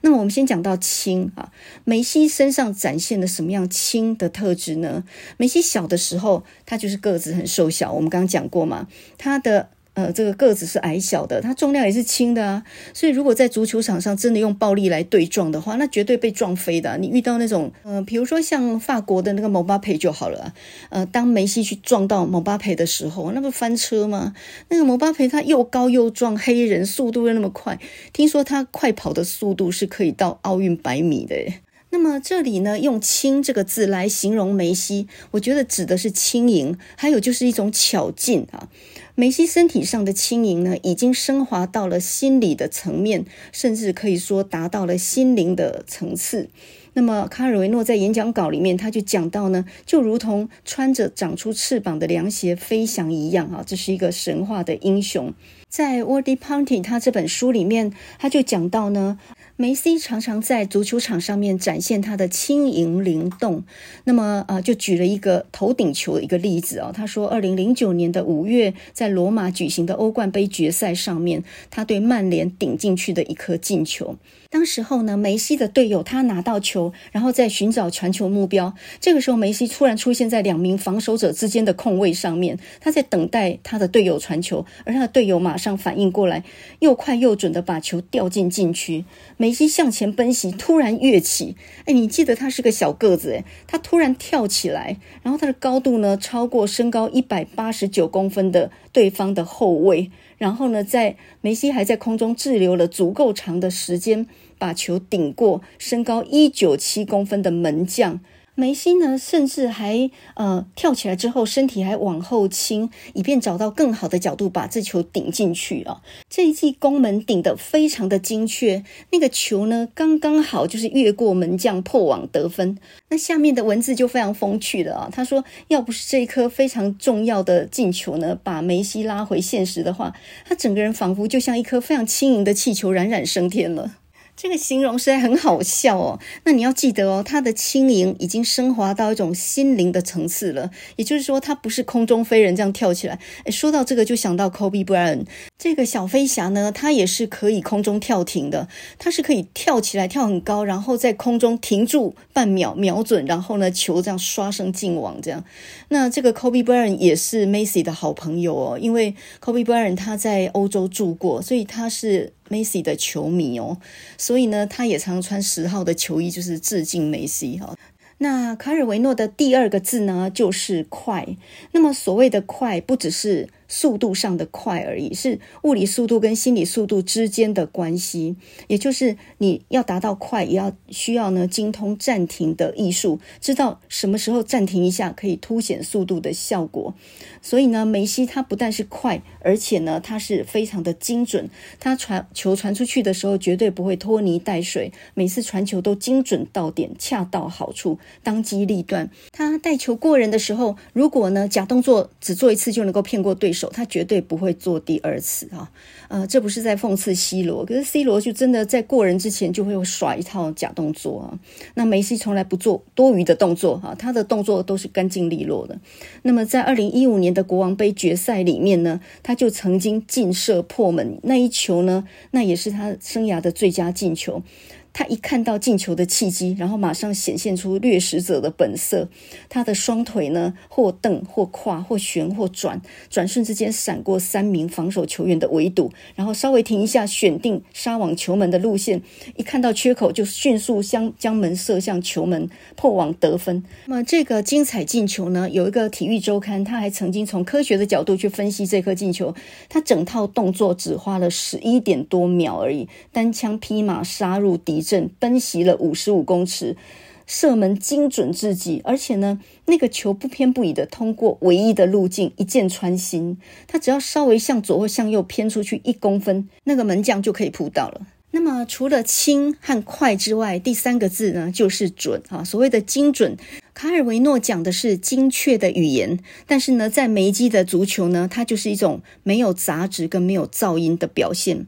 那么我们先讲到轻啊，梅西身上展现了什么样轻的特质呢？梅西小的时候，他就是个子很瘦小，我们刚刚讲过嘛，他的。呃，这个个子是矮小的，它重量也是轻的啊。所以如果在足球场上真的用暴力来对撞的话，那绝对被撞飞的。你遇到那种，呃，比如说像法国的那个姆巴佩就好了啊。呃，当梅西去撞到姆巴佩的时候，那不翻车吗？那个姆巴佩他又高又壮，黑人，速度又那么快，听说他快跑的速度是可以到奥运百米的。那么这里呢，用“轻”这个字来形容梅西，我觉得指的是轻盈，还有就是一种巧劲啊。梅西身体上的轻盈呢，已经升华到了心理的层面，甚至可以说达到了心灵的层次。那么卡尔维诺在演讲稿里面，他就讲到呢，就如同穿着长出翅膀的凉鞋飞翔一样啊，这是一个神话的英雄。在《Wordy Painting》他这本书里面，他就讲到呢。梅西常常在足球场上面展现他的轻盈灵动。那么，呃，就举了一个头顶球的一个例子哦。他说，二零零九年的五月，在罗马举行的欧冠杯决赛上面，他对曼联顶进去的一颗进球。当时候呢，梅西的队友他拿到球，然后在寻找传球目标。这个时候，梅西突然出现在两名防守者之间的空位上面，他在等待他的队友传球，而他的队友马上反应过来，又快又准的把球吊进禁区。梅西向前奔袭，突然跃起。哎，你记得他是个小个子，哎，他突然跳起来，然后他的高度呢，超过身高一百八十九公分的对方的后卫。然后呢，在梅西还在空中滞留了足够长的时间，把球顶过身高一九七公分的门将。梅西呢，甚至还呃跳起来之后，身体还往后倾，以便找到更好的角度把这球顶进去啊！这一记攻门顶得非常的精确，那个球呢，刚刚好就是越过门将破网得分。那下面的文字就非常风趣了啊！他说，要不是这一颗非常重要的进球呢，把梅西拉回现实的话，他整个人仿佛就像一颗非常轻盈的气球，冉冉升天了。这个形容实在很好笑哦。那你要记得哦，他的轻盈已经升华到一种心灵的层次了。也就是说，他不是空中飞人这样跳起来。诶，说到这个，就想到 Kobe Bryant 这个小飞侠呢，他也是可以空中跳停的。他是可以跳起来，跳很高，然后在空中停住半秒，瞄准，然后呢，球这样刷声进网这样。那这个 Kobe Bryant 也是 Messi 的好朋友哦，因为 Kobe Bryant 他在欧洲住过，所以他是。梅西的球迷哦，所以呢，他也常穿十号的球衣，就是致敬梅西哈。那卡尔维诺的第二个字呢，就是快。那么所谓的快，不只是。速度上的快而已，是物理速度跟心理速度之间的关系。也就是你要达到快，也要需要呢精通暂停的艺术，知道什么时候暂停一下，可以凸显速度的效果。所以呢，梅西他不但是快，而且呢，他是非常的精准。他传球传出去的时候，绝对不会拖泥带水，每次传球都精准到点，恰到好处，当机立断。他带球过人的时候，如果呢假动作只做一次就能够骗过对手手。他绝对不会做第二次啊！呃，这不是在讽刺 C 罗，可是 C 罗就真的在过人之前就会耍一套假动作啊。那梅西从来不做多余的动作啊，他的动作都是干净利落的。那么在二零一五年的国王杯决赛里面呢，他就曾经劲射破门那一球呢，那也是他生涯的最佳进球。他一看到进球的契机，然后马上显现出掠食者的本色。他的双腿呢，或蹬或跨或旋或转，转瞬之间闪过三名防守球员的围堵，然后稍微停一下，选定杀往球门的路线。一看到缺口，就迅速将将门射向球门，破网得分。那么这个精彩进球呢，有一个体育周刊，他还曾经从科学的角度去分析这颗进球。他整套动作只花了十一点多秒而已，单枪匹马杀入敌阵奔袭了五十五公尺，射门精准至极，而且呢，那个球不偏不倚的通过唯一的路径，一箭穿心。他只要稍微向左或向右偏出去一公分，那个门将就可以扑到了。那么除了轻和快之外，第三个字呢就是准啊。所谓的精准，卡尔维诺讲的是精确的语言，但是呢，在梅基的足球呢，它就是一种没有杂质跟没有噪音的表现。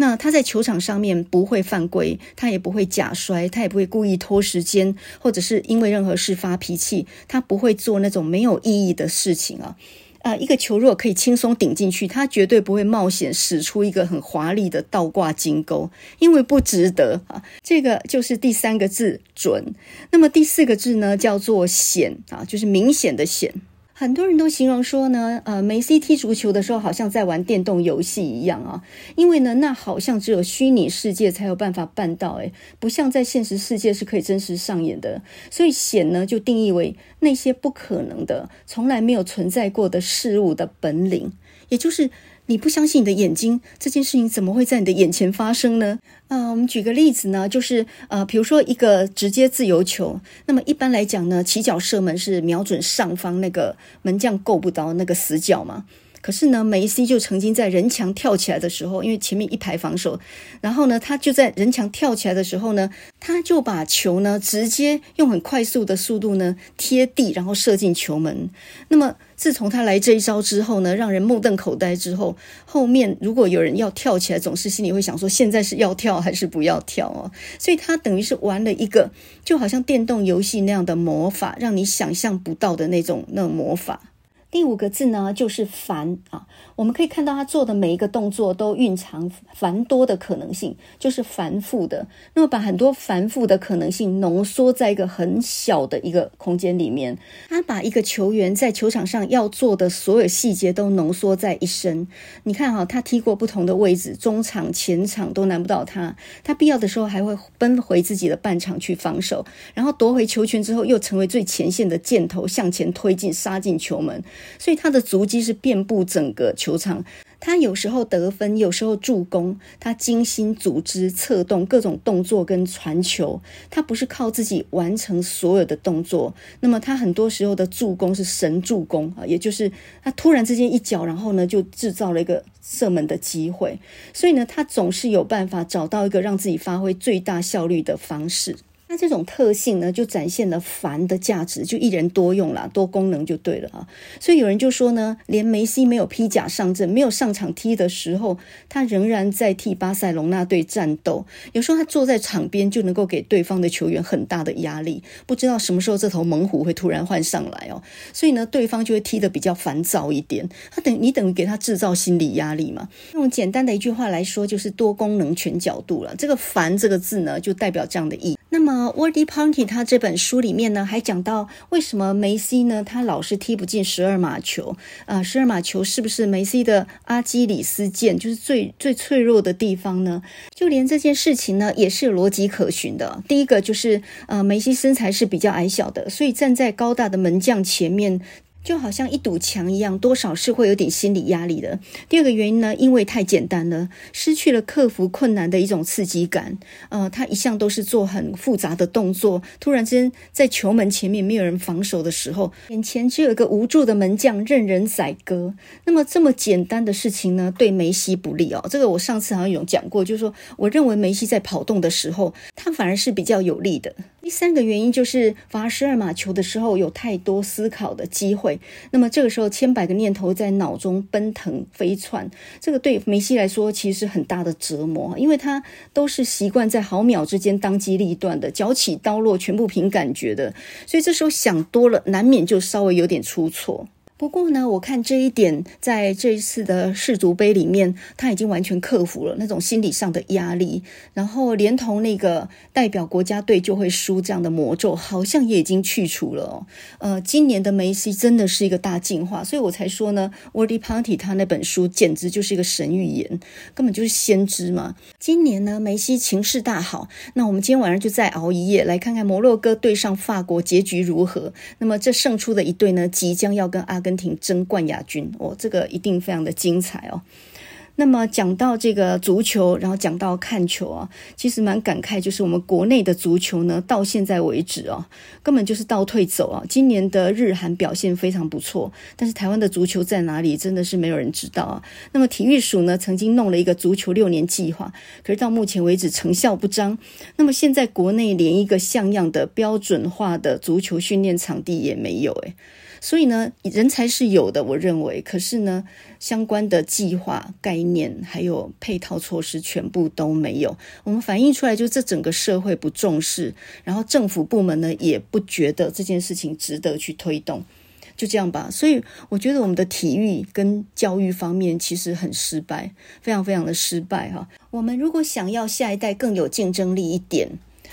那他在球场上面不会犯规，他也不会假摔，他也不会故意拖时间，或者是因为任何事发脾气，他不会做那种没有意义的事情啊。啊，一个球如果可以轻松顶进去，他绝对不会冒险使出一个很华丽的倒挂金钩，因为不值得啊。这个就是第三个字准。那么第四个字呢，叫做显啊，就是明显的显。很多人都形容说呢，呃，梅西踢足球的时候好像在玩电动游戏一样啊，因为呢，那好像只有虚拟世界才有办法办到，诶，不像在现实世界是可以真实上演的。所以险呢，就定义为那些不可能的、从来没有存在过的事物的本领，也就是。你不相信你的眼睛，这件事情怎么会在你的眼前发生呢？啊、呃，我们举个例子呢，就是呃，比如说一个直接自由球，那么一般来讲呢，起脚射门是瞄准上方那个门将够不到那个死角嘛。可是呢，梅西就曾经在人墙跳起来的时候，因为前面一排防守，然后呢，他就在人墙跳起来的时候呢，他就把球呢直接用很快速的速度呢贴地，然后射进球门。那么自从他来这一招之后呢，让人目瞪口呆之后，后面如果有人要跳起来，总是心里会想说，现在是要跳还是不要跳哦？所以他等于是玩了一个就好像电动游戏那样的魔法，让你想象不到的那种那种魔法。第五个字呢，就是繁啊。我们可以看到他做的每一个动作都蕴藏繁多的可能性，就是繁复的。那么把很多繁复的可能性浓缩在一个很小的一个空间里面，他把一个球员在球场上要做的所有细节都浓缩在一身。你看哈，他踢过不同的位置，中场、前场都难不倒他。他必要的时候还会奔回自己的半场去防守，然后夺回球权之后又成为最前线的箭头，向前推进，杀进球门。所以他的足迹是遍布整个球场，他有时候得分，有时候助攻，他精心组织、策动各种动作跟传球，他不是靠自己完成所有的动作，那么他很多时候的助攻是神助攻啊，也就是他突然之间一脚，然后呢就制造了一个射门的机会，所以呢他总是有办法找到一个让自己发挥最大效率的方式。那这种特性呢，就展现了繁的价值，就一人多用啦，多功能就对了啊。所以有人就说呢，连梅西没有披甲上阵、没有上场踢的时候，他仍然在替巴塞隆纳队战斗。有时候他坐在场边就能够给对方的球员很大的压力，不知道什么时候这头猛虎会突然换上来哦。所以呢，对方就会踢得比较烦躁一点。他等你等于给他制造心理压力嘛。用简单的一句话来说，就是多功能全角度了。这个“烦”这个字呢，就代表这样的意义。那么 Wordy Ponty 他这本书里面呢，还讲到为什么梅西呢，他老是踢不进十二码球啊、呃？十二码球是不是梅西的阿基里斯腱，就是最最脆弱的地方呢？就连这件事情呢，也是有逻辑可循的。第一个就是呃，梅西身材是比较矮小的，所以站在高大的门将前面。就好像一堵墙一样，多少是会有点心理压力的。第二个原因呢，因为太简单了，失去了克服困难的一种刺激感。呃，他一向都是做很复杂的动作，突然之间在球门前面没有人防守的时候，眼前只有一个无助的门将任人宰割。那么这么简单的事情呢，对梅西不利哦。这个我上次好像有讲过，就是说我认为梅西在跑动的时候，他反而是比较有利的。第三个原因就是罚十二码球的时候有太多思考的机会，那么这个时候千百个念头在脑中奔腾飞窜，这个对梅西来说其实很大的折磨，因为他都是习惯在毫秒之间当机立断的，脚起刀落全部凭感觉的，所以这时候想多了，难免就稍微有点出错。不过呢，我看这一点在这一次的世足杯里面，他已经完全克服了那种心理上的压力，然后连同那个代表国家队就会输这样的魔咒，好像也已经去除了哦。呃，今年的梅西真的是一个大进化，所以我才说呢，Wordy Party 他那本书简直就是一个神预言，根本就是先知嘛。今年呢，梅西情势大好，那我们今天晚上就再熬一夜，来看看摩洛哥对上法国结局如何。那么这胜出的一队呢，即将要跟阿根。根廷争冠亚军，哦，这个一定非常的精彩哦。那么讲到这个足球，然后讲到看球啊，其实蛮感慨，就是我们国内的足球呢，到现在为止啊，根本就是倒退走啊。今年的日韩表现非常不错，但是台湾的足球在哪里，真的是没有人知道啊。那么体育署呢，曾经弄了一个足球六年计划，可是到目前为止成效不彰。那么现在国内连一个像样的标准化的足球训练场地也没有，诶。所以呢，人才是有的，我认为。可是呢，相关的计划、概念还有配套措施全部都没有。我们反映出来，就这整个社会不重视，然后政府部门呢也不觉得这件事情值得去推动，就这样吧。所以我觉得我们的体育跟教育方面其实很失败，非常非常的失败哈。我们如果想要下一代更有竞争力一点。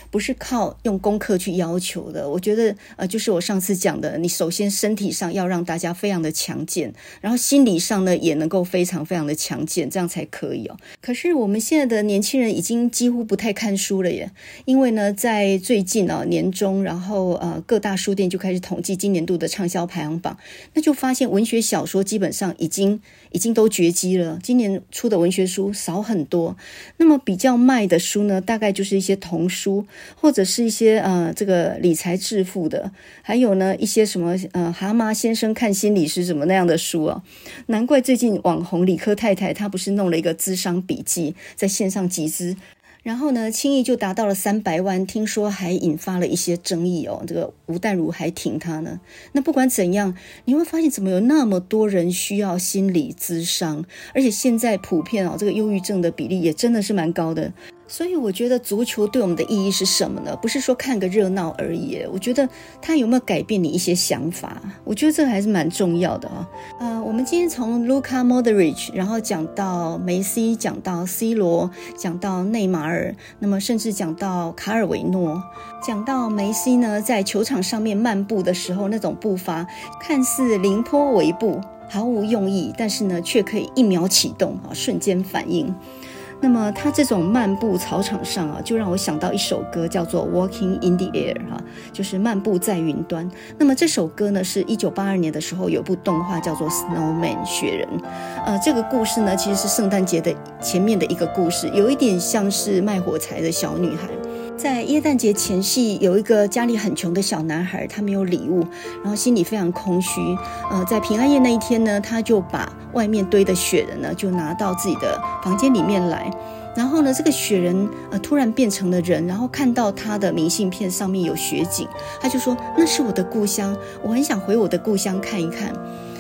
不是靠用功课去要求的，我觉得呃，就是我上次讲的，你首先身体上要让大家非常的强健，然后心理上呢也能够非常非常的强健，这样才可以哦。可是我们现在的年轻人已经几乎不太看书了耶，因为呢，在最近啊年中，然后呃各大书店就开始统计今年度的畅销排行榜，那就发现文学小说基本上已经已经都绝迹了，今年出的文学书少很多。那么比较卖的书呢，大概就是一些童书。或者是一些呃，这个理财致富的，还有呢一些什么呃，蛤蟆先生看心理是什么那样的书啊，难怪最近网红理科太太她不是弄了一个咨商笔记，在线上集资。然后呢，轻易就达到了三百万，听说还引发了一些争议哦。这个吴淡如还挺他呢。那不管怎样，你会发现怎么有那么多人需要心理咨商，而且现在普遍哦，这个忧郁症的比例也真的是蛮高的。所以我觉得足球对我们的意义是什么呢？不是说看个热闹而已。我觉得它有没有改变你一些想法？我觉得这个还是蛮重要的啊。呃，我们今天从 Luka Modric，然后讲到梅西，讲到 C 罗，讲到内马尔，那么甚至讲到卡尔维诺，讲到梅西呢，在球场上面漫步的时候，那种步伐看似凌波微步，毫无用意，但是呢，却可以一秒启动啊，瞬间反应。那么他这种漫步草场上啊，就让我想到一首歌，叫做《Walking in the Air》哈，就是漫步在云端。那么这首歌呢，是一九八二年的时候有部动画叫做《Snowman》雪人。呃，这个故事呢，其实是圣诞节的前面的一个故事，有一点像是卖火柴的小女孩。在耶诞节前夕，有一个家里很穷的小男孩，他没有礼物，然后心里非常空虚。呃，在平安夜那一天呢，他就把外面堆的雪人呢，就拿到自己的房间里面来。然后呢，这个雪人呃突然变成了人，然后看到他的明信片上面有雪景，他就说：“那是我的故乡，我很想回我的故乡看一看。”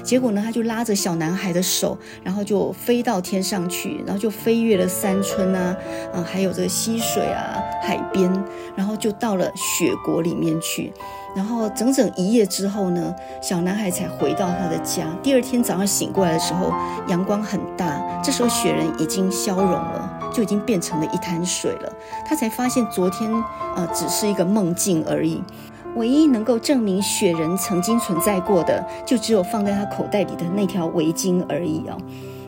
结果呢，他就拉着小男孩的手，然后就飞到天上去，然后就飞越了山村啊，啊，还有这个溪水啊、海边，然后就到了雪国里面去。然后整整一夜之后呢，小男孩才回到他的家。第二天早上醒过来的时候，阳光很大，这时候雪人已经消融了，就已经变成了一滩水了。他才发现昨天呃只是一个梦境而已。唯一能够证明雪人曾经存在过的，就只有放在他口袋里的那条围巾而已哦。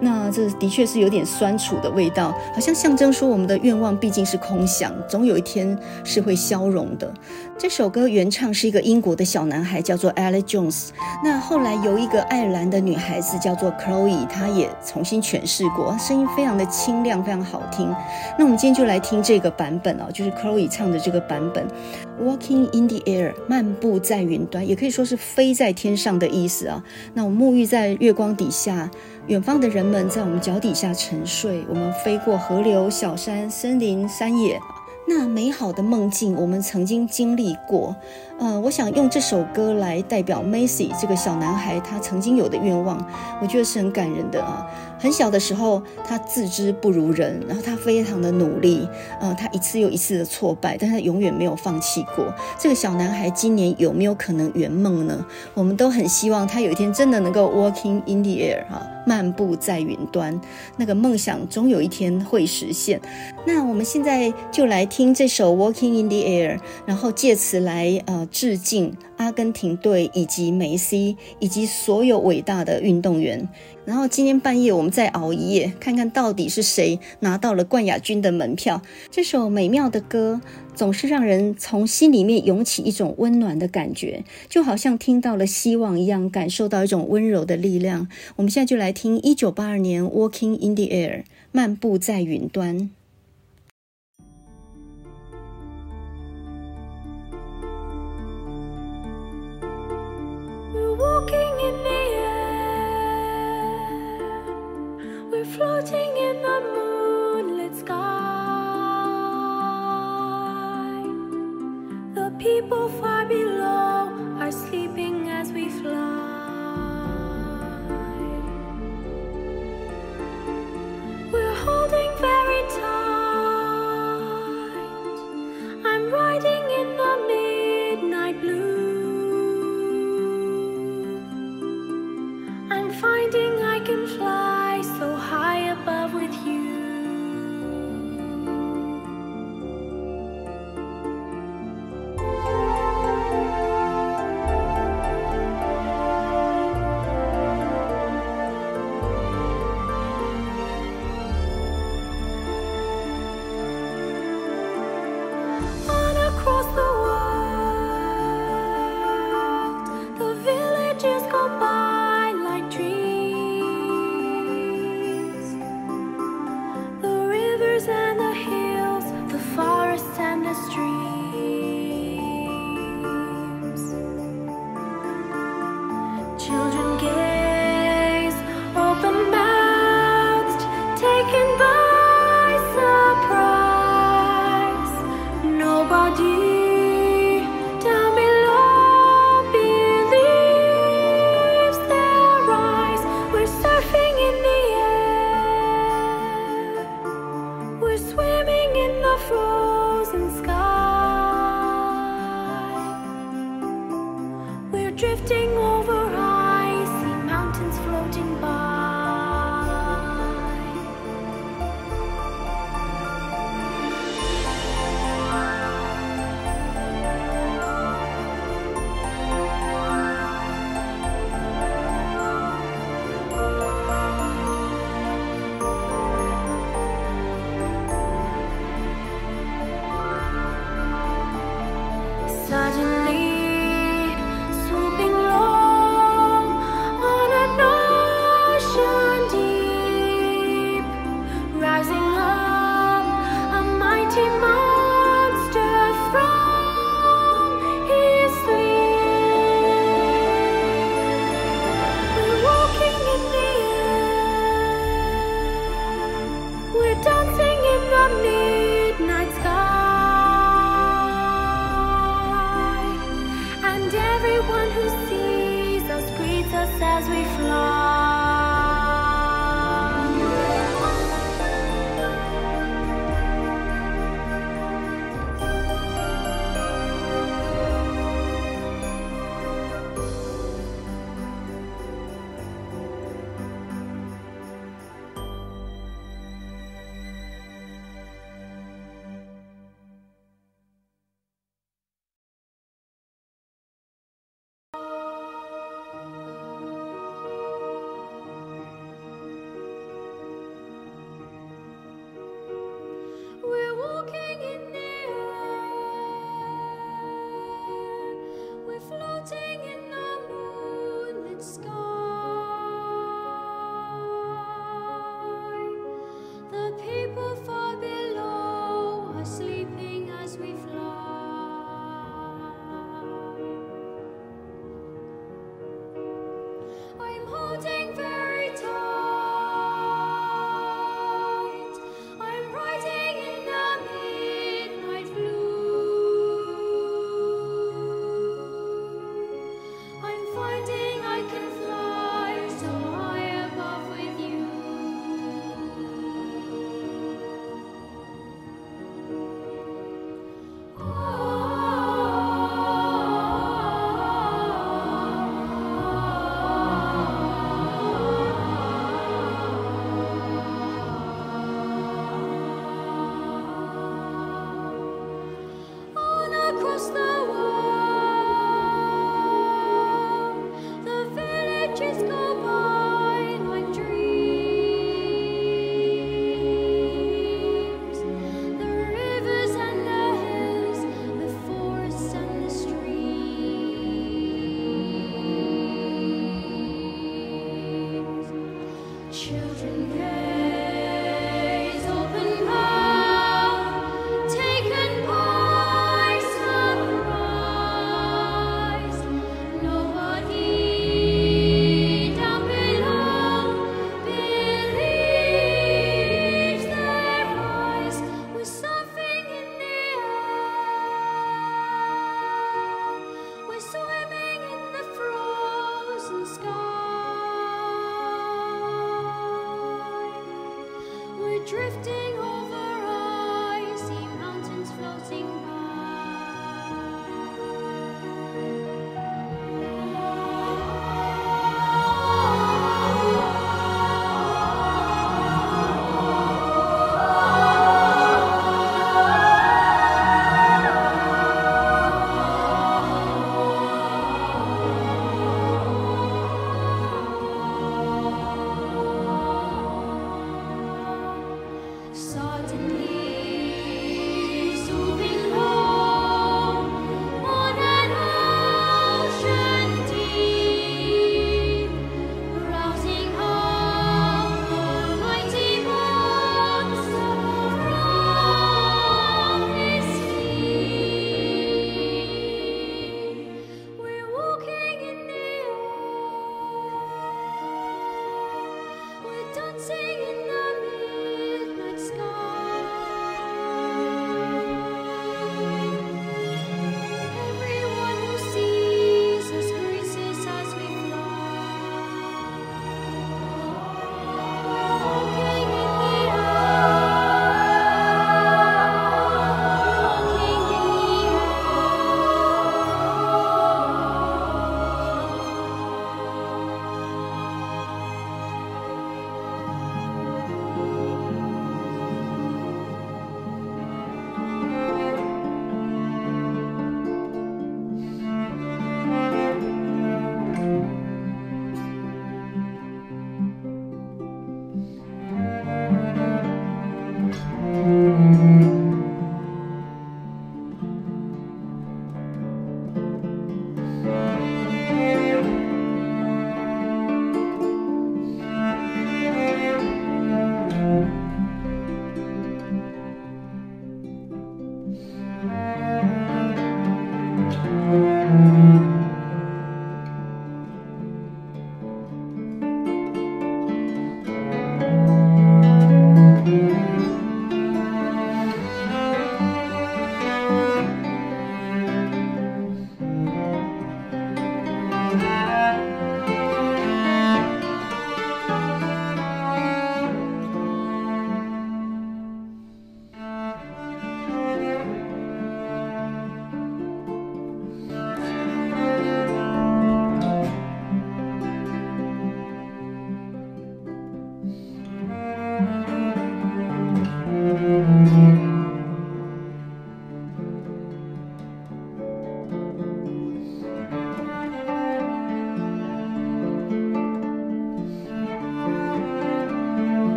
那这的确是有点酸楚的味道，好像象征说我们的愿望毕竟是空想，总有一天是会消融的。这首歌原唱是一个英国的小男孩，叫做 Ale Jones。那后来由一个爱尔兰的女孩子叫做 Chloe，她也重新诠释过，声音非常的清亮，非常好听。那我们今天就来听这个版本哦，就是 Chloe 唱的这个版本，Walking in the air，漫步在云端，也可以说是飞在天上的意思啊。那我沐浴在月光底下，远方的人们在我们脚底下沉睡，我们飞过河流、小山、森林、山野。那美好的梦境，我们曾经经历过。呃，我想用这首歌来代表 Messi 这个小男孩他曾经有的愿望，我觉得是很感人的啊。很小的时候，他自知不如人，然后他非常的努力，呃，他一次又一次的挫败，但他永远没有放弃过。这个小男孩今年有没有可能圆梦呢？我们都很希望他有一天真的能够 walking in the air 哈，漫步在云端，那个梦想终有一天会实现。那我们现在就来听这首 walking in the air，然后借此来呃致敬阿根廷队以及梅西以及所有伟大的运动员。然后今天半夜我们再熬一夜，看看到底是谁拿到了冠亚军的门票。这首美妙的歌，总是让人从心里面涌起一种温暖的感觉，就好像听到了希望一样，感受到一种温柔的力量。我们现在就来听一九八二年《Walking in the Air》，漫步在云端。in the moonlit sky. The people far below are sleeping.